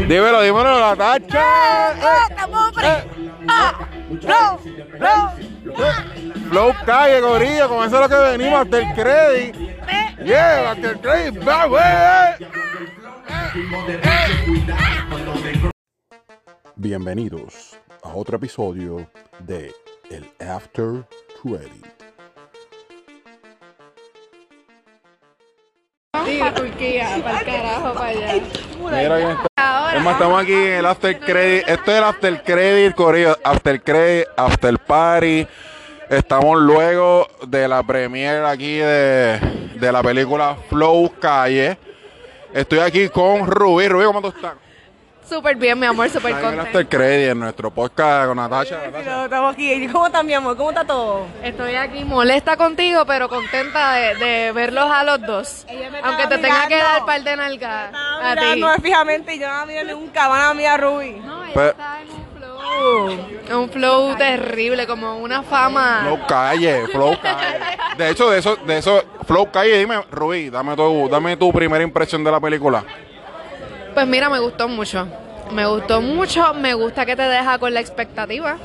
Dímelo, dímelo, la tacha. ¡Ah, estamos pre- ¡Ah! ¡Flow! ¡Flow! Flow calle, gorillo, con eso es lo que venimos hasta el credit. Yeah, hasta el credit. Bienvenidos a otro episodio de El After Credit. Sí, Turquía, para el carajo, para allá. Mira quién está. Ahora, Es más, estamos aquí en el After Credit. Esto es el After Credit, Corillo. After Credit, After Party. Estamos luego de la premiere aquí de, de la película Flow Calle. Estoy aquí con Rubí. Rubí, ¿cómo tú estás? Súper bien, mi amor, súper el contenta. After Credit, en nuestro podcast con Natasha. Natasha. Pero estamos aquí. ¿Cómo está mi amor? ¿Cómo está todo? Estoy aquí molesta contigo, pero contenta de, de verlos a los dos. Aunque te tenga que dar par de nalgas a ti. fijamente y yo no miré nunca. Van a mirar a Ruby. No, ella Pero- está en un flow. Un flow terrible, como una fama. Flow Calle, Flow Calle. De hecho, de eso, de eso, Flow Calle, dime, Rubí, dame tu, dame tu primera impresión de la película. Pues mira, me gustó mucho. Me gustó mucho. Me gusta que te deja con la expectativa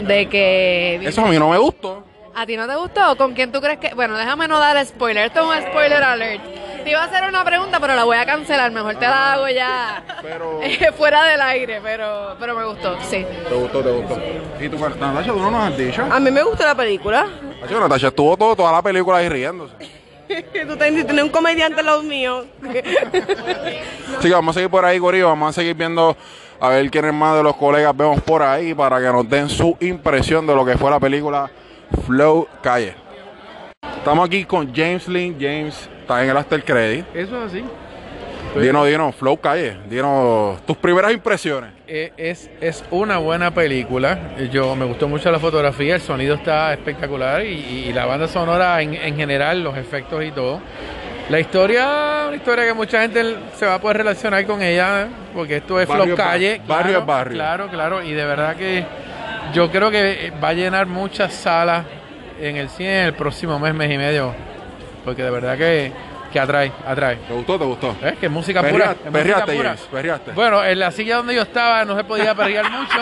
de que. Eso a mí no me gustó. ¿A ti no te gustó? ¿Con quién tú crees que.? Bueno, déjame no dar spoiler. Esto es un spoiler alert. Te iba a hacer una pregunta, pero la voy a cancelar. Mejor te la hago ya Pero- fuera del aire, pero, pero me gustó, sí. Te gustó, te gustó. ¿Y tú, Natasha, tú no nos has dicho? A mí me gustó la película. Natasha estuvo todo, toda la película ahí riéndose. Tú tienes tener un comediante al lado mío. Así que vamos a seguir por ahí, Corillo. Vamos a seguir viendo a ver quiénes más de los colegas vemos por ahí para que nos den su impresión de lo que fue la película Flow Calle. Estamos aquí con James Lynn. James está en el After Credit. Eso es así. Dinos, dinos, Flow Calle. Dinos tus primeras impresiones. Eh, es, es una buena película. Yo me gustó mucho la fotografía, el sonido está espectacular y, y la banda sonora en, en general, los efectos y todo. La historia, una historia que mucha gente se va a poder relacionar con ella, porque esto es Barrio Flow bar- Calle. barrio claro, es barrio. Claro, claro, y de verdad que yo creo que va a llenar muchas salas en el cine en el próximo mes, mes y medio, porque de verdad que, que atrae, atrae. ¿Te gustó? ¿Te gustó? Es que es música pura. es música perreaste, pura. James, perreaste. Bueno, en la silla donde yo estaba no se podía perrear mucho,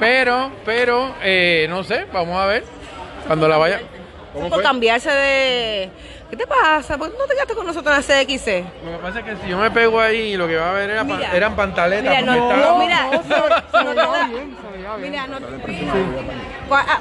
pero, pero, eh, no sé, vamos a ver cuando la vaya. ¿Cómo Por fue? cambiarse de. ¿Qué te pasa? ¿Por qué no te quedaste con nosotros en la CXC? Lo que pasa es que si yo me pego ahí, lo que va a ver era pan- Mira. eran pantaletas. Mira, no, porque no, estaba- mira. no te da- Mira, no ¿Cuál, ah,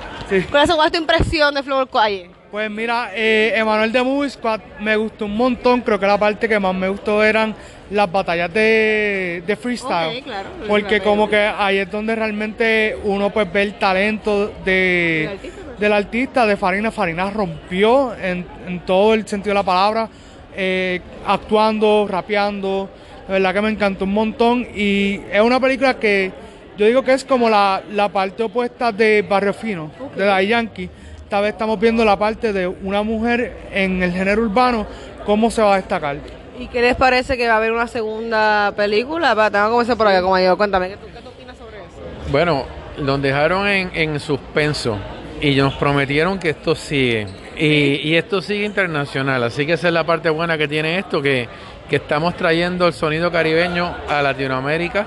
¿Cuál es cuál es tu impresión de Flow Calle? Pues mira, eh, Emanuel de Movie Squad me gustó un montón. Creo que la parte que más me gustó eran las batallas de, de freestyle. Claro. Porque como que ahí es donde realmente uno pues ve el talento de, Del artista, pues. del artista, de Farina. Farina rompió en, en todo el sentido de la palabra, eh, actuando, rapeando. La verdad que me encantó un montón. Y es una película que yo digo que es como la, la parte opuesta de Barrio Fino, de la Yankee. Esta vez estamos viendo la parte de una mujer en el género urbano, cómo se va a destacar. ¿Y qué les parece que va a haber una segunda película? Va, Tengo que comenzar por acá, como yo. Cuéntame, ¿qué tú, qué tú opinas sobre eso? Bueno, nos dejaron en, en suspenso y nos prometieron que esto sigue. Y, y esto sigue internacional, así que esa es la parte buena que tiene esto, que, que estamos trayendo el sonido caribeño a Latinoamérica,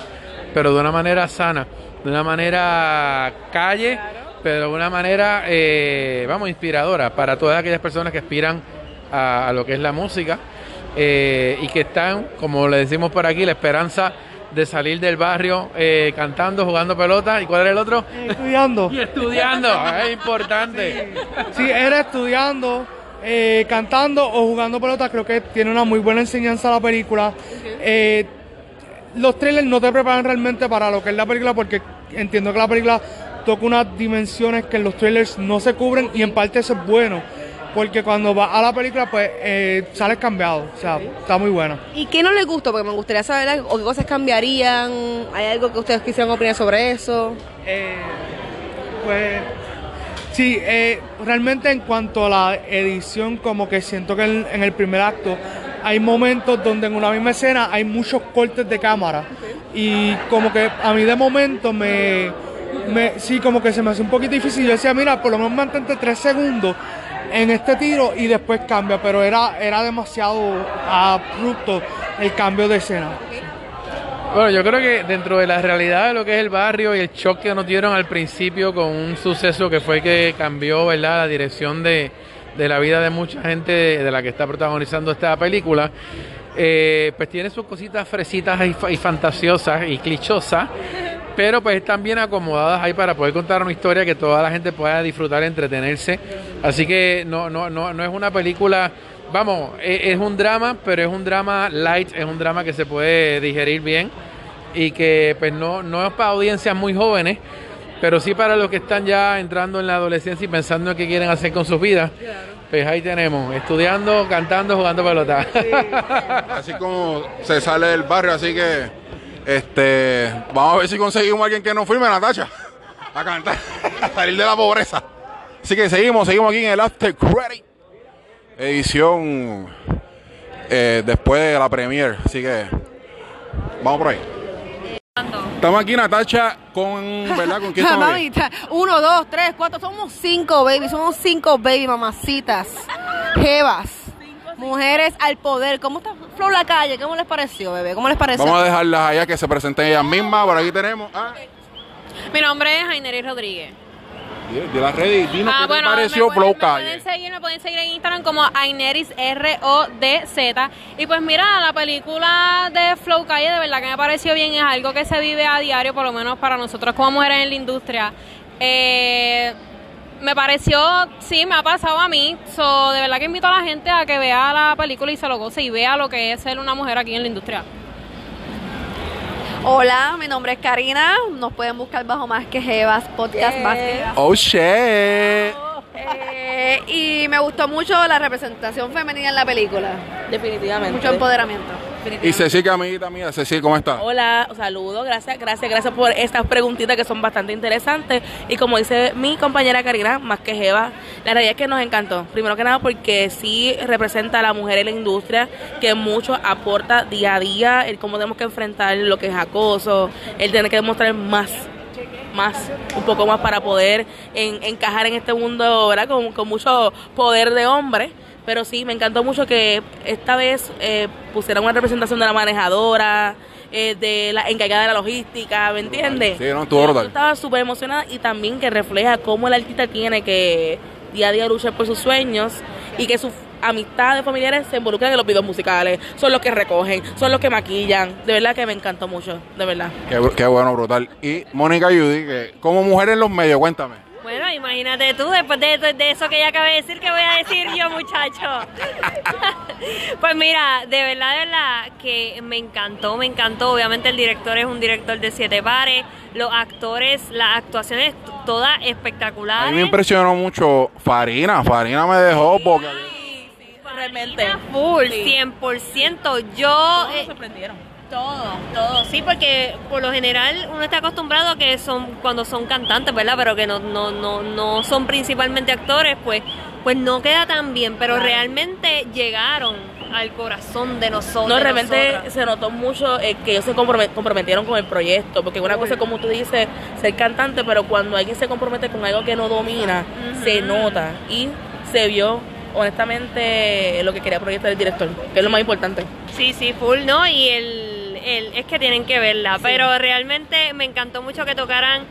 pero de una manera sana, de una manera calle, pero de una manera, eh, vamos, inspiradora para todas aquellas personas que aspiran a, a lo que es la música eh, y que están, como le decimos por aquí, la esperanza de salir del barrio eh, cantando, jugando pelota. ¿Y cuál era el otro? Estudiando. Y estudiando, es importante. Si eres estudiando, eh, cantando o jugando pelota, creo que tiene una muy buena enseñanza la película. Eh, los trailers no te preparan realmente para lo que es la película porque entiendo que la película toca unas dimensiones que en los trailers no se cubren y en parte eso es bueno. Porque cuando vas a la película, pues eh, sales cambiado. O sea, está muy buena. ¿Y qué no les gustó? Porque me gustaría saber o qué cosas cambiarían. ¿Hay algo que ustedes quisieran opinar sobre eso? Eh, pues sí, eh, realmente en cuanto a la edición, como que siento que en, en el primer acto hay momentos donde en una misma escena hay muchos cortes de cámara y como que a mí de momento me, sí, como que se me hace un poquito difícil. Yo decía, mira, por lo menos mantente tres segundos en este tiro y después cambia, pero era, era demasiado abrupto el cambio de escena. Bueno, yo creo que dentro de la realidad de lo que es el barrio y el shock que nos dieron al principio con un suceso que fue que cambió ¿verdad? la dirección de, de la vida de mucha gente de, la que está protagonizando esta película, eh, pues tiene sus cositas fresitas y, fantasiosas y clichosas, pero pues están bien acomodadas ahí para poder contar una historia que toda la gente pueda disfrutar, entretenerse. Así que no, no, no, no es una película vamos, e, es, un drama, pero es un drama light, es un drama que se puede digerir bien y que pues no, no es para audiencias muy jóvenes, pero sí para los que están ya entrando en la adolescencia y pensando en qué quieren hacer con sus vidas. Pues ahí tenemos, estudiando, cantando, jugando pelota. Así como se sale del barrio, así que este vamos a ver si conseguimos a alguien que nos firme, Natacha, a cantar, a salir de la pobreza. Así que seguimos, seguimos aquí en el After Credit edición eh, después de la premier. Así que vamos por ahí. Estamos aquí, Natacha, con, ¿verdad? ¿Con quién estamos? uno, dos, tres, cuatro, somos cinco, baby, somos cinco, baby, mamacitas, jevas, mujeres al poder. ¿Cómo está Flor la calle? ¿Cómo les pareció, bebé? ¿Cómo les pareció? Vamos a dejarlas allá que se presenten ellas mismas. Por aquí tenemos Mi nombre es Jainery Rodríguez de las redes, dinos ah, qué te pareció me Flow Calle. Me pueden, seguir, me pueden seguir en Instagram como Aineris R-O-D-Z. Y pues mira, la película de Flow Calle de verdad que me pareció bien, es algo que se vive a diario, por lo menos para nosotros como mujeres en la industria. Eh, me pareció, sí, me ha pasado a mí. So, de verdad que invito a la gente a que vea la película y se lo goce y vea lo que es ser una mujer aquí en la industria. Hola, mi nombre es Karina. Nos pueden buscar bajo Más que Jevas Podcast Oh shit. Eh, y me gustó mucho la representación femenina en la película. Definitivamente. Mucho empoderamiento. Y Ceci, amiguita mía, Ceci, ¿cómo está? Hola, saludos, gracias, gracias, gracias por estas preguntitas que son bastante interesantes. Y como dice mi compañera Karina, más que Jeva, la realidad es que nos encantó. Primero que nada porque sí representa a la mujer en la industria, que mucho aporta día a día, el cómo tenemos que enfrentar lo que es acoso, el tener que demostrar más más, un poco más para poder encajar en este mundo, ¿verdad? Con, con mucho poder de hombre pero sí, me encantó mucho que esta vez eh, pusieran una representación de la manejadora, eh, de la encargada de la logística, ¿me entiendes? Sí, no, tu Estaba súper emocionada y también que refleja cómo el artista tiene que día a día luchar por sus sueños y que sus amistades familiares se involucran en los videos musicales, son los que recogen, son los que maquillan. De verdad que me encantó mucho, de verdad. Qué, bueno, brutal. Y Mónica Judy, que como mujer en los medios, cuéntame. Bueno, imagínate tú, después de, de, eso que ella acaba de decir, ¿qué voy a decir yo, muchacho? pues mira, de verdad, de verdad, que me encantó, me encantó. Obviamente el director es un director de siete pares, los actores, las actuaciones, todas espectaculares. A mí me impresionó mucho Farina, Farina me dejó porque... Sí, sí, realmente. Full, 100%. Yo... me sorprendieron todo, todo, sí, porque por lo general uno está acostumbrado a que son cuando son cantantes, ¿verdad? Pero que no, no, no, no son principalmente actores, pues, pues no queda tan bien, pero realmente llegaron al corazón de nosotros. No, realmente se notó mucho eh, que ellos se comprometieron con el proyecto, porque una cosa como tú dices, ser cantante, pero cuando alguien se compromete con algo que no domina, se nota y se vio honestamente lo que quería proyectar el director, que es lo más importante. Sí, sí, full, ¿no? Y el es que tienen que verla, pero realmente me encantó mucho que tocaran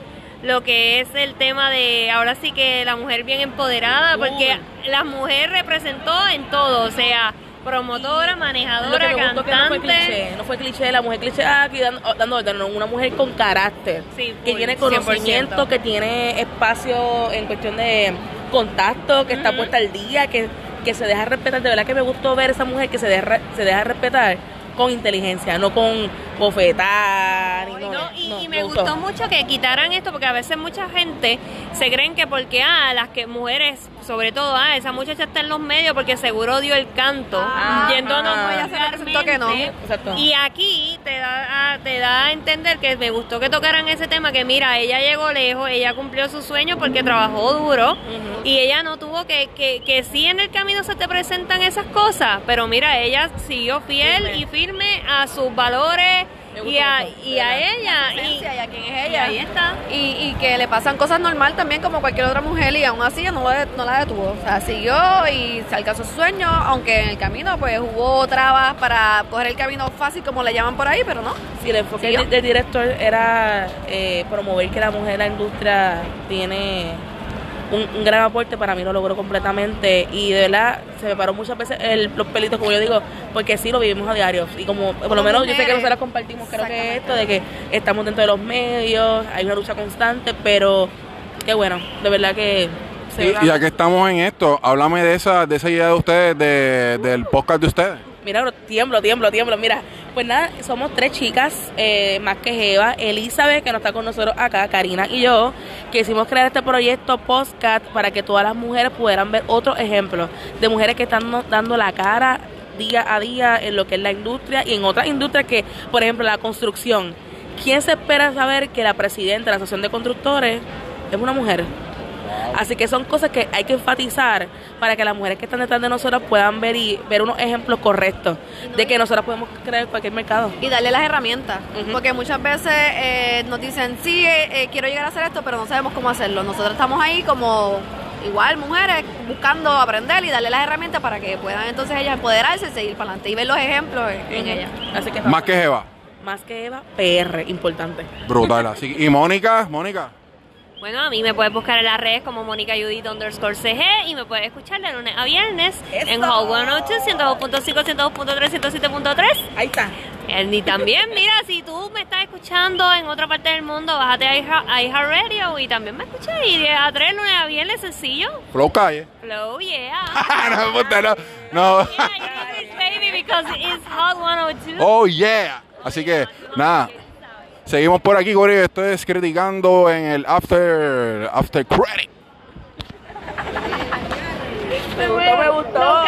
lo que es el tema de ahora sí que la mujer bien empoderada, porque la mujer representó en todo, o sea, promotora, manejadora, cantante. no fue cliché, no fue cliché, la mujer cliché ah, aquí dando, dando una mujer con carácter, que tiene conocimiento, que tiene espacio en cuestión de contacto, que está puesta al día, que, que se deja respetar. De verdad que me gustó ver esa mujer que se deja, se deja respetar con inteligencia, no con bofetar. y, me gustó. mucho que quitaran esto porque a veces mucha gente se creen que porque ah, las que mujeres, sobre todo ah, esa muchacha está en los medios porque seguro dio el canto. Ah, yéndonos no, que no. Y aquí te da, te da a entender que me gustó que tocaran ese tema que mira, ella llegó lejos, ella cumplió su sueño porque trabajó duro y ella no tuvo que, que, que sí en el camino se te presentan esas cosas, pero mira, ella siguió fiel y firme a sus valores y a, y a ella. Y, y a quién es ella. ahí está. Y, y que le pasan cosas normal también como cualquier otra mujer y aún así no, la- no la detuvo. O sea, siguió y se alcanzó su sueño, aunque en el camino pues hubo trabas para coger el camino fácil como le llaman por ahí, pero no. Sí, el enfoque del director era eh, promover que la mujer en la industria tiene un, un gran aporte, para mí lo logró completamente y de verdad se me paró muchas veces el- los pelitos, como yo digo, porque sí lo vivimos a diario y como por lo menos yo sé que nosotros compartimos, creo que esto de que estamos dentro de los medios, hay una lucha constante, pero qué bueno, de verdad que se Y, ya que estamos en esto, háblame de esa, de esa idea de ustedes, de, del podcast de ustedes. Mira, tiemblo, tiemblo, tiemblo. Mira, pues nada, somos tres chicas, eh, más que Jeva, Elizabeth, que no está con nosotros acá, Karina y yo, que hicimos crear este proyecto podcast para que todas las mujeres pudieran ver otros ejemplos de mujeres que están dando la cara día a día en lo que es la industria y en otras industrias que, por ejemplo, la construcción. ¿Quién se espera saber que la presidenta de la Asociación de Constructores es una mujer? Así que son cosas que hay que enfatizar para que las mujeres que están detrás de nosotras puedan ver y ver unos ejemplos correctos de que nosotras podemos crear cualquier mercado. Y darle las herramientas, porque muchas veces eh, nos dicen, sí, eh, eh, quiero llegar a hacer esto, pero no sabemos cómo hacerlo. Nosotros estamos ahí como igual mujeres buscando aprender y darle las herramientas para que puedan entonces ellas empoderarse y seguir para adelante y ver los ejemplos en, en ellas. Así que Más que Jeva. más que Eva, PR, importante. Brutal. Así, y Mónica, Mónica. Bueno, a mí me puedes buscar en las redes como Mónica Judith underscore CG y me puedes escuchar de lunes a viernes en Hall 102, 102.5, 102.3, 107.3. Ahí está. Eh, Y también, mira, si tú me estás escuchando en otra parte del mundo, bájate a iHeart- a iHeartRadio y también me escuchas y de a 3 lunes a viernes sencillo. Flow Calle. Flow, yeah. no, puta, no. no. Yeah, you know this baby because it's Hot 102. Oh, yeah. Así que, nada. Seguimos por aquí, Corillo. Esto es criticando en el After, after Credit. Me gustó, me gustó.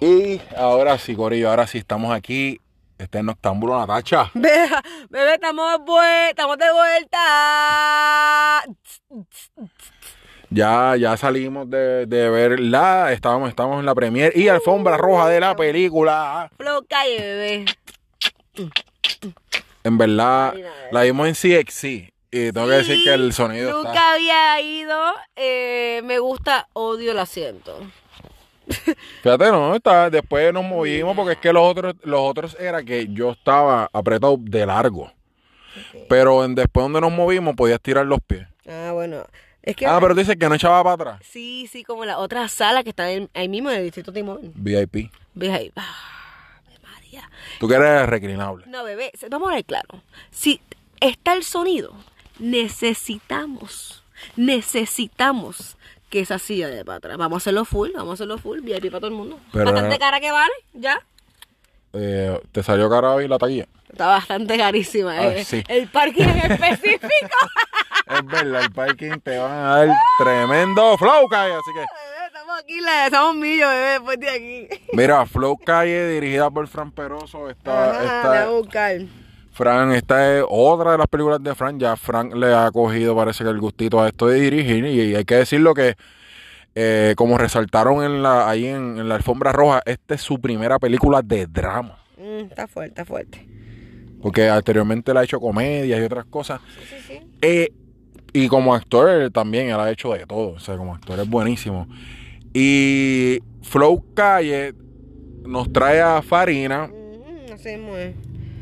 Y ahora sí, Corillo. Ahora sí estamos aquí. Este es Noctámbulo Natacha. Bebé, bebé, estamos, estamos de vuelta. Ya, ya salimos de, de verla. Estábamos, estamos en la premier y alfombra roja de la película. Flow calle, bebé. En verdad, la vimos en CXC. Y tengo que decir que el sonido Nunca está. había ido. eh, me gusta, odio el asiento. Fíjate, no, está, después nos movimos porque es que los otros, los otros era que yo estaba apretado de largo. Pero en, después donde nos movimos podías tirar los pies. Ah, bueno. Es que. Ah, pero dice que no echaba para atrás. Sí, sí, como la otra sala que está en- ahí mismo en el distrito Timón. VIP. Ahí. Ah, Tú que eres reclinable. No, bebé, vamos a ver claro. Si está el sonido, necesitamos, necesitamos que esa silla de para atrás. Vamos a hacerlo full, vamos a hacerlo full, VIP para todo el mundo. Pero- bastante cara que vale, ya. Eh, ¿Te salió cara hoy la taquilla? Está bastante carísima. Ay, eh. sí. El parking en específico. Es verdad, el parking te van a dar tremendo flow. Así que, estamos aquí, la, estamos millos, bebé, después de aquí. mira, Flow Calle dirigida por Fran Peroso. Esta, Ajá, buscar. Fran, esta es otra de las películas de Fran. Ya Fran le ha cogido, parece que el gustito a esto de dirigir. Y hay que decirlo que, eh, como resaltaron en la, ahí en, en la alfombra roja, esta es su primera película de drama. Mm, está fuerte, está fuerte. Porque anteriormente le ha hecho comedias y otras cosas. Eh, y como actor también, él ha hecho de todo. O sea, como actor es buenísimo. Y Flow Calle nos trae a Farina. Mm, no sé, muy.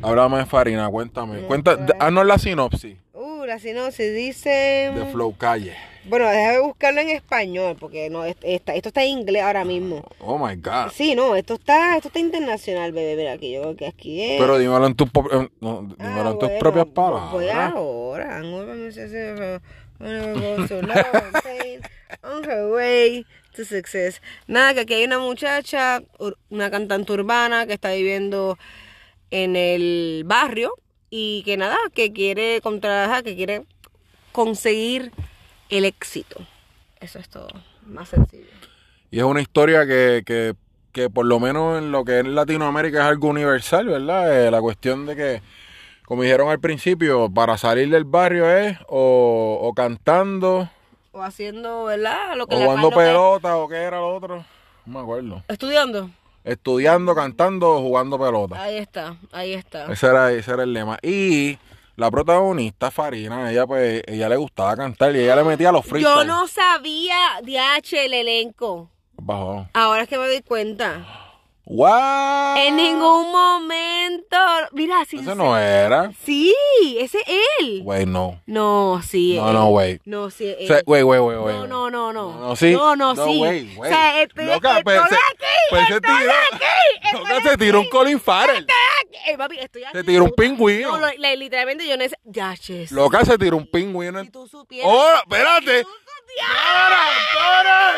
Háblame de Farina, cuéntame. No, Cuenta, pues. haznos la sinopsis Uh, la sinopsis dice. de Flow Calle. Bueno, déjame buscarlo en español, porque no, esto está en inglés ahora mismo. Oh my God. Sí, no, esto está, esto está internacional, bebé. Mira, aquí yo creo que aquí es. Pero dímelo en, tus po- en- no, dímelo Ah, en tus bueno, propias pues palabras. Voy ahora. On her way to success. Nada, que aquí hay una muchacha, una cantante urbana que está viviendo en el barrio y que nada, que quiere contra, que quiere conseguir el éxito. Eso es todo, más sencillo. Y es una historia que, que, que por lo menos en lo que es Latinoamérica es algo universal, ¿verdad? Eh, la cuestión de que, como dijeron al principio, para salir del barrio es o, o cantando, O haciendo, ¿verdad? Lo que o le jugando pelota, o qué era lo otro. No me acuerdo. Estudiando. estudiando, cantando, jugando pelota. Ahí está, ahí está. Ese era, ese era el lema. Y la protagonista, Farina, ella pues, ella le gustaba cantar y ella le metía los freestyles. Yo no sabía DH el elenco. Bajo. Ahora es que me doy cuenta. ¡Wow! En ningún momento. Mira, sí. Ese no era. Sí, ese es él. Güey, no. No, sí. No, él. no, güey. No, sí. Él. Güey, güey, güey, güey. no, no, no, no. No, sí. No, no, No, sí. güey, güey. O sea, estoy, Loca, estoy pues, se- aquí. pues se estoy tiró. aquí. Loca, estoy se tiró un aquí. Colin Farrell. Eh, papi, estoy aquí. Se tiró un pingüino. No, lo- literalmente yo necesito. Ya, ches. Loca, se tiró un pingüino. Si tú supieras. ¡Oh, espérate! ¡Para, para!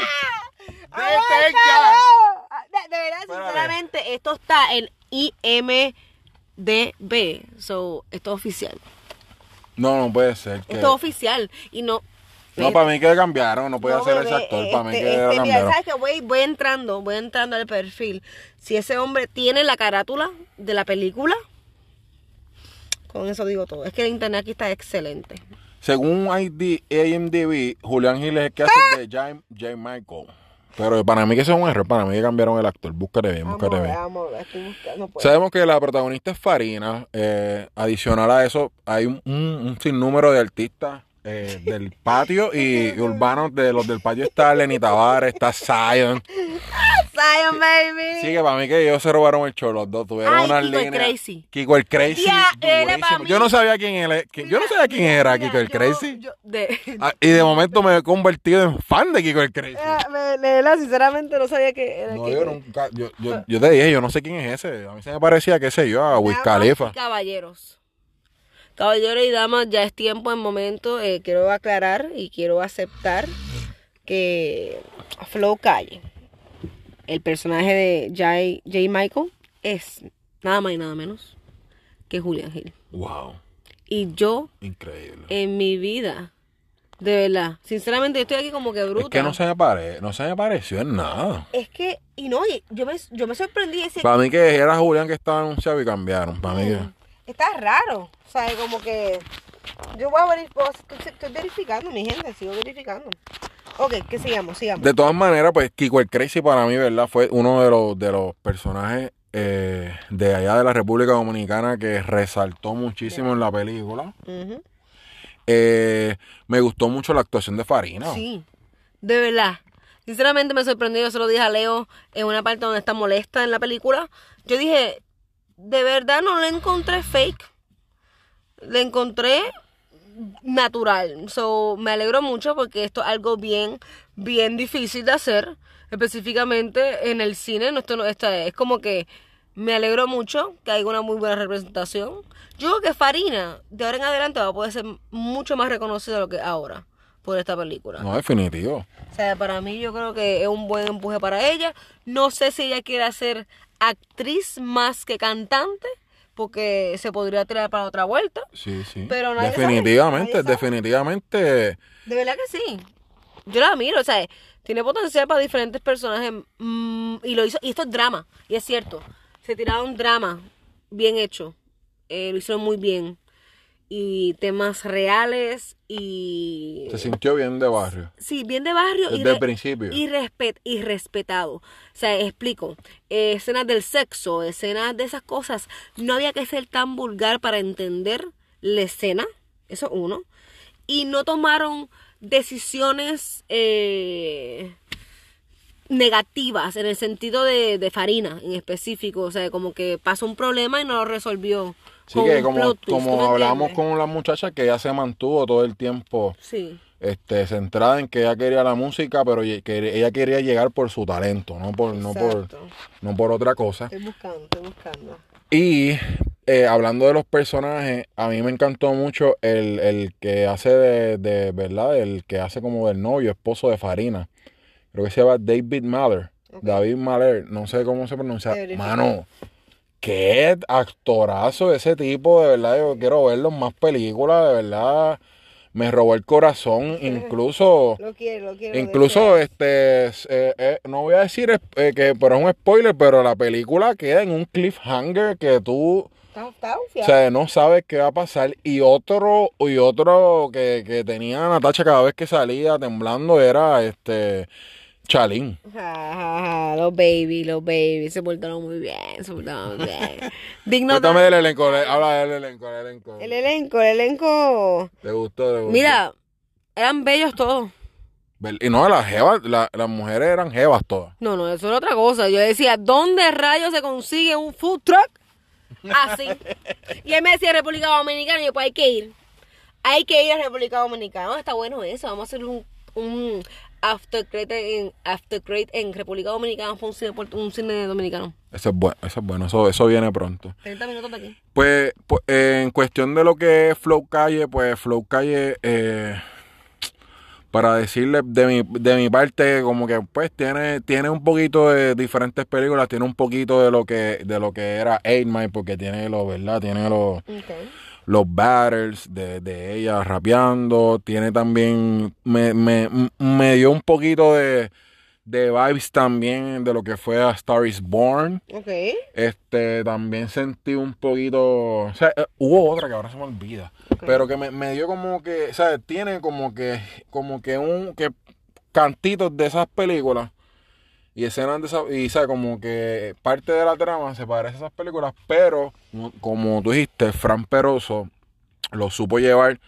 Ah, De, de verdad, Espérame. sinceramente, esto está en IMDB. So, esto es oficial. No, no puede ser. que- Esto es oficial. Y no. No, para mí que cambiaron. No podía No, ser ese actor. Para mí este, que este, lo mira, cambiaron. ¿sabes qué? Voy, voy entrando, voy entrando al perfil. Si ese hombre tiene la carátula de la película, con eso digo todo. Es que el internet aquí está excelente. Según ID, IMDb, Julián Gil es el que hace ¡Ah! de J. J. Michael. Pero para mí que eso es un error. Para mí que cambiaron el actor. Búscate bien, búscate bien. buscando. Sabemos que la protagonista es Farina. eh, adicional a eso, hay un, un- un sinnúmero de artistas eh, del patio y, urbanos. De los del patio está Lenny Tavares, está Zion. Zion, baby. Sí, que para mí que ellos se robaron el show. Los dos tuvieron Ay, una Kiko el línea. Crazy. Kiko el Crazy. Él. Yo no sabía quién que- Yo no sabía quién era Kiko el yo- Crazy. yo- de- Ah, y de momento me he convertido en fan de Kiko el Crazy. Sinceramente no sabía que era No, que- yo nunca, yo, yo, te dije, yo no sé quién es ese. A mí se me parecía, qué sé yo, a Wiz y Caballeros. Caballeros y damas, ya es tiempo, en momento. eh, quiero aclarar y quiero aceptar que Flow Calle, el personaje de J. J. Michael, es nada más y nada menos que Julián Gil. Wow, Y yo, increíble. en mi vida, de verdad, sinceramente, yo estoy aquí como que bruta. Es que no se me pare, no se me pareció en nada. Es que, y no, yo me, yo me sorprendí ese. Para mí que era Julián que estaba anunciado y cambiaron. Para mí que... Está raro. O sea, como que. Yo voy a verificar. Estoy, verificando, mi gente. Sigo verificando. Ok, que sigamos, sigamos. De todas maneras, pues Kiko el Crazy para mí, ¿verdad? Fue uno de los, de los personajes eh, de allá de la República Dominicana que resaltó muchísimo en la película. Ujú. Eh, me gustó mucho la actuación de Farina. Sí, de verdad. Sinceramente me sorprendió. Yo se lo dije a Leo en una parte donde está molesta en la película. Yo dije, de verdad no le encontré fake. Le encontré natural. So, me alegro mucho porque esto es algo bien, bien difícil de hacer. Específicamente en el cine. No, esto no, esta- es como que me alegro mucho que haya una muy buena representación. Yo creo que Farina, de ahora en adelante, va a poder ser mucho más reconocida de lo que ahora por esta película. No, definitivo. O sea, para mí yo creo que es un buen empuje para ella. No sé si ella quiere ser actriz más que cantante, porque se podría tirar para otra vuelta. Sí, sí. Pero nadie sabe, definitivamente, nadie definitivamente. De verdad que sí. Yo la admiro, o sea, tiene potencial para diferentes personajes mm, y lo hizo, y esto es drama, y es cierto. Se tiraron drama bien hecho, eh, lo hicieron muy bien. Y temas reales y... Se sintió bien de barrio. Sí, bien de barrio. y Desde el principio. Y, respet, y respetado. O sea, explico. eh, escenas del sexo, escenas de esas cosas. No había que ser tan vulgar para entender la escena. Eso uno. Y no tomaron decisiones eh, negativas en el sentido de, de Farina en específico. O sea, como que pasó un problema y no lo resolvió. Sí, con que como, plot twist, ¿tú como hablamos con la muchacha, que ella se mantuvo todo el tiempo Sí. este, centrada en que ella quería la música, pero que ella quería llegar por su talento, no por, no por, no por otra cosa. Estoy buscando, estoy buscando. Y eh, hablando de los personajes, a mí me encantó mucho el, el que hace de, de, ¿verdad? El que hace como del novio, esposo de Farina. Creo que se llama David Mahler. David Mahler, no sé cómo se pronuncia. Mano, qué actorazo ese tipo, de verdad. Yo quiero verlo en más películas, de verdad. Me robó el corazón, incluso... Lo quiero, lo quiero. Incluso, este, eh, eh, no voy a decir eh, que, pero es un spoiler, pero la película queda en un cliffhanger que tú, Está, está o sea, no sabes qué va a pasar. Y otro, y otro que, que tenía Natacha cada vez que salía temblando era este Chalín. Los baby, los baby, se portaron muy bien, se portaron muy bien. Digno Cuéntame del elenco, le- habla del elenco, el elenco. el elenco, el elenco. ¿Te gustó? ¿Te gustó? Mira, eran bellos todos. Y no, las jevas, la- las mujeres eran jevas todas. No, no, eso era otra cosa. Yo decía, ¿dónde rayos se consigue un food truck? Así. y él me decía República Dominicana y yo, pues hay que ir. Hay que ir a República Dominicana. Está bueno eso. Vamos a hacer un, un after credit en, after credit en República Dominicana. Fue un cine, un cine dominicano. Eso es bueno, eso es bueno, eso, eso viene pronto. 30 minutos de aquí. Pues, pues, en cuestión de lo que es Flow Calle, pues Flow Calle, eh, para decirle de mi, de mi parte, como que pues tiene, tiene un poquito de diferentes películas, tiene un poquito de lo que, de lo que era Eight Mile, porque tiene los, ¿verdad? Tiene los, los battles de, de ella rapeando, tiene también, me, me, me dio un poquito de, de vibes también de lo que fue a Star is Born. Ok. Este, también sentí un poquito, o sea, eh, hubo otra que ahora se me olvida, pero que me, me dio como que, o sea, tiene como que, como que un, que cantitos de esas películas y escenas de esas, y o como que parte de la trama se parece a esas películas, pero como- tú dijiste, Fran Peroso lo supo llevar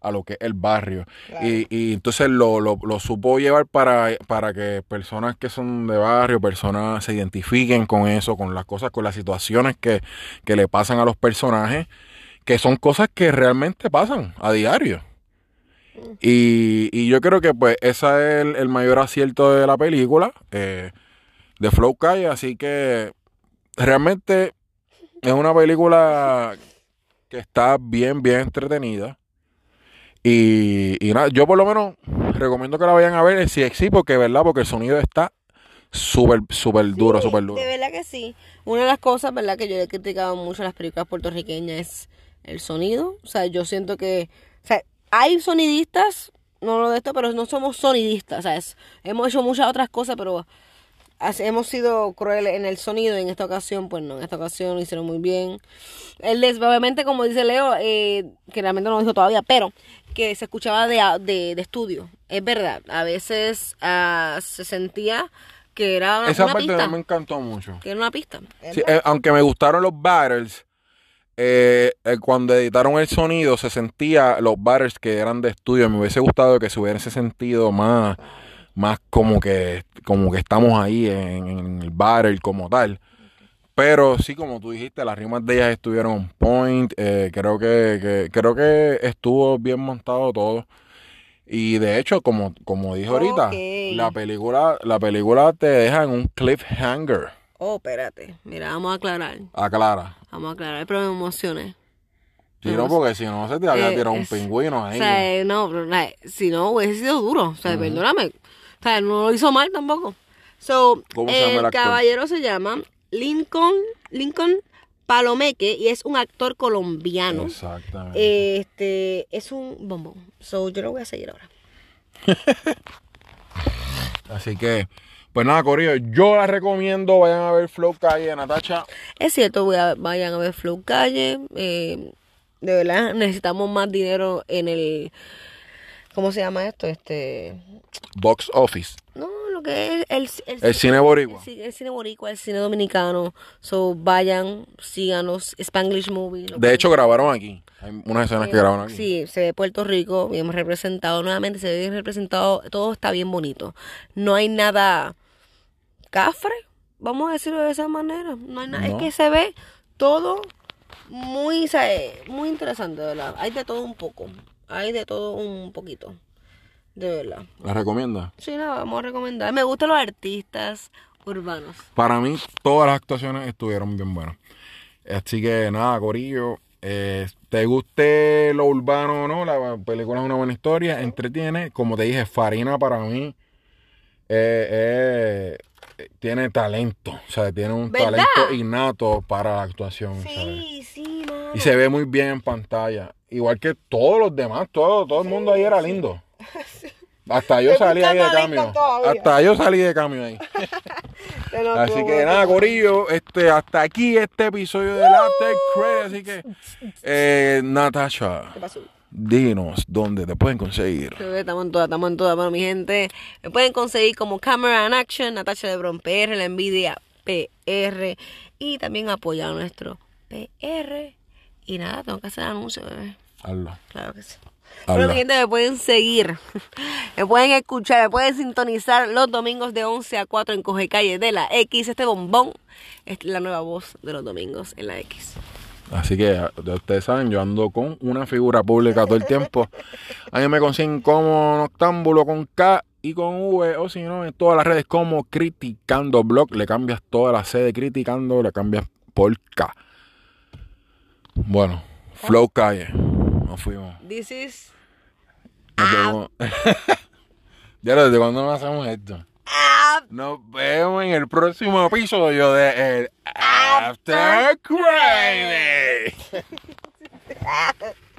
a lo que es el barrio. Y, y entonces lo, lo, lo supo llevar para, para que personas que son de barrio, personas se identifiquen con eso, con las cosas, con las situaciones que, que le pasan a los personajes, que son cosas que realmente pasan a diario. Y, y yo creo que pues ese es el, el mayor acierto de la película, eh, de Flow Calle, así que realmente es una película que está bien, bien entretenida. Y, y nada, yo por lo menos recomiendo que la vayan a ver en CXC porque, ¿verdad? Porque el sonido está súper, súper duro, Sí, súper duro. De verdad que sí. Una de las cosas, ¿verdad? Que yo he criticado mucho a las películas puertorriqueñas es el sonido. O sea, yo siento que... O sea, hay sonidistas, no lo de esto, pero no somos sonidistas, ¿sabes? Hemos hecho muchas otras cosas, pero hemos sido crueles en el sonido. En esta ocasión, pues no, en esta ocasión lo hicieron muy bien. Él les, obviamente, como dice Leo, eh, que realmente no lo dijo todavía, pero que se escuchaba de, de, de estudio. Es verdad, a veces ah, se sentía que era una, Esa una parte pista. no me encantó mucho. Que era una pista. Sí, eh, aunque me gustaron los battles, eh, eh, cuando editaron el sonido se sentía los battles que eran de estudio. Me hubiese gustado que se hubiera ese sentido más, más como que, como que estamos ahí en, en el battle como tal. Pero sí, como tú dijiste, las rimas de ellas estuvieron on point. eh, creo que, que- creo que estuvo bien montado todo. Y de hecho, como, como dije ahorita, la película, la película te deja en un cliffhanger. Oh, espérate. Mira, vamos a aclarar. Aclara. Vamos a aclarar, pero me emocioné. Si no, porque si no se te había Eh, tirado un es- pingüino ahí. O sea, eh, no, pero, like, si no hubiese sido duro. O sea, perdóname. O sea, no lo hizo mal tampoco. So, ¿Cómo se llama el caballero se llama Lincoln, Lincoln Palomeque y es un actor colombiano. Exactamente. Este, es un bombón. So, yo lo voy a seguir ahora. Así que, pues nada, Corillo, yo la recomiendo. Vayan a ver Flow Calle, Natacha. Es cierto, voy a- vayan a ver Flow Calle. eh, de verdad, necesitamos más dinero en el. ¿Cómo se llama esto? Este. Box Office. No, lo que es el, el, El cine boricua. el, el cine boricua, el cine dominicano. So, vayan, síganos. Spanglish Movie. De hecho, grabaron aquí. Hay unas escenas que grabaron aquí. Sí, se ve Puerto Rico bien representado. Nuevamente se ve bien representado. Todo está bien bonito. No hay nada cafre, vamos a decirlo de esa manera. No hay nada. No. Es que se ve todo muy, ¿sabe? muy interesante, ¿verdad? Hay de todo un poco. Hay de todo un poquito. De verdad. ¿La recomienda? Sí, la vamos a recomendar. Me gustan los artistas urbanos. Para mí, todas las actuaciones estuvieron bien buenas. Así que nada, Corillo. eh, te guste lo urbano o no, la película es una buena historia, entretiene. Como te dije, Farina para mí eh, eh, tiene talento. O sea, tiene un ¿Verdad? talento innato para la actuación. ¿sabes? Sí, sí. Y se ve muy bien en pantalla. Igual que todos los demás, todo, todo el mundo ahí era lindo. Hasta yo salí ahí de cambio. Hasta yo salí de cambio ahí. Así que nada, Corillo, este, hasta aquí este episodio de After Credit. Así que, eh, Natasha, ¿Qué pasó? dinos dónde te pueden conseguir. Estamos en todas, estamos en todas. Bueno, mi gente, me pueden conseguir como Camera and Action, Natasha Lebron PR, La Envidia PR y también apoyar a nuestro PR. Y nada, tengo que hacer anuncio, bebé. Hazlo. Claro que sí. Bueno, mi gente, me pueden seguir, me pueden escuchar, me pueden sintonizar los domingos de 11 a 4 en Coge Calle de la X. Este bombón es la nueva voz de los domingos en la X. Así que ustedes saben, yo ando con una figura pública todo el tiempo. A mí me consiguen como Noctámbulo con K y con V, o si no, en todas las redes como Criticando Blog. Le cambias toda la C de Criticando, le cambias por K. Bueno, Flow Calle. Nos fuimos. This is Nos ya lo desde cuándo no hacemos esto. Nos vemos en el próximo episodio de el After Credit.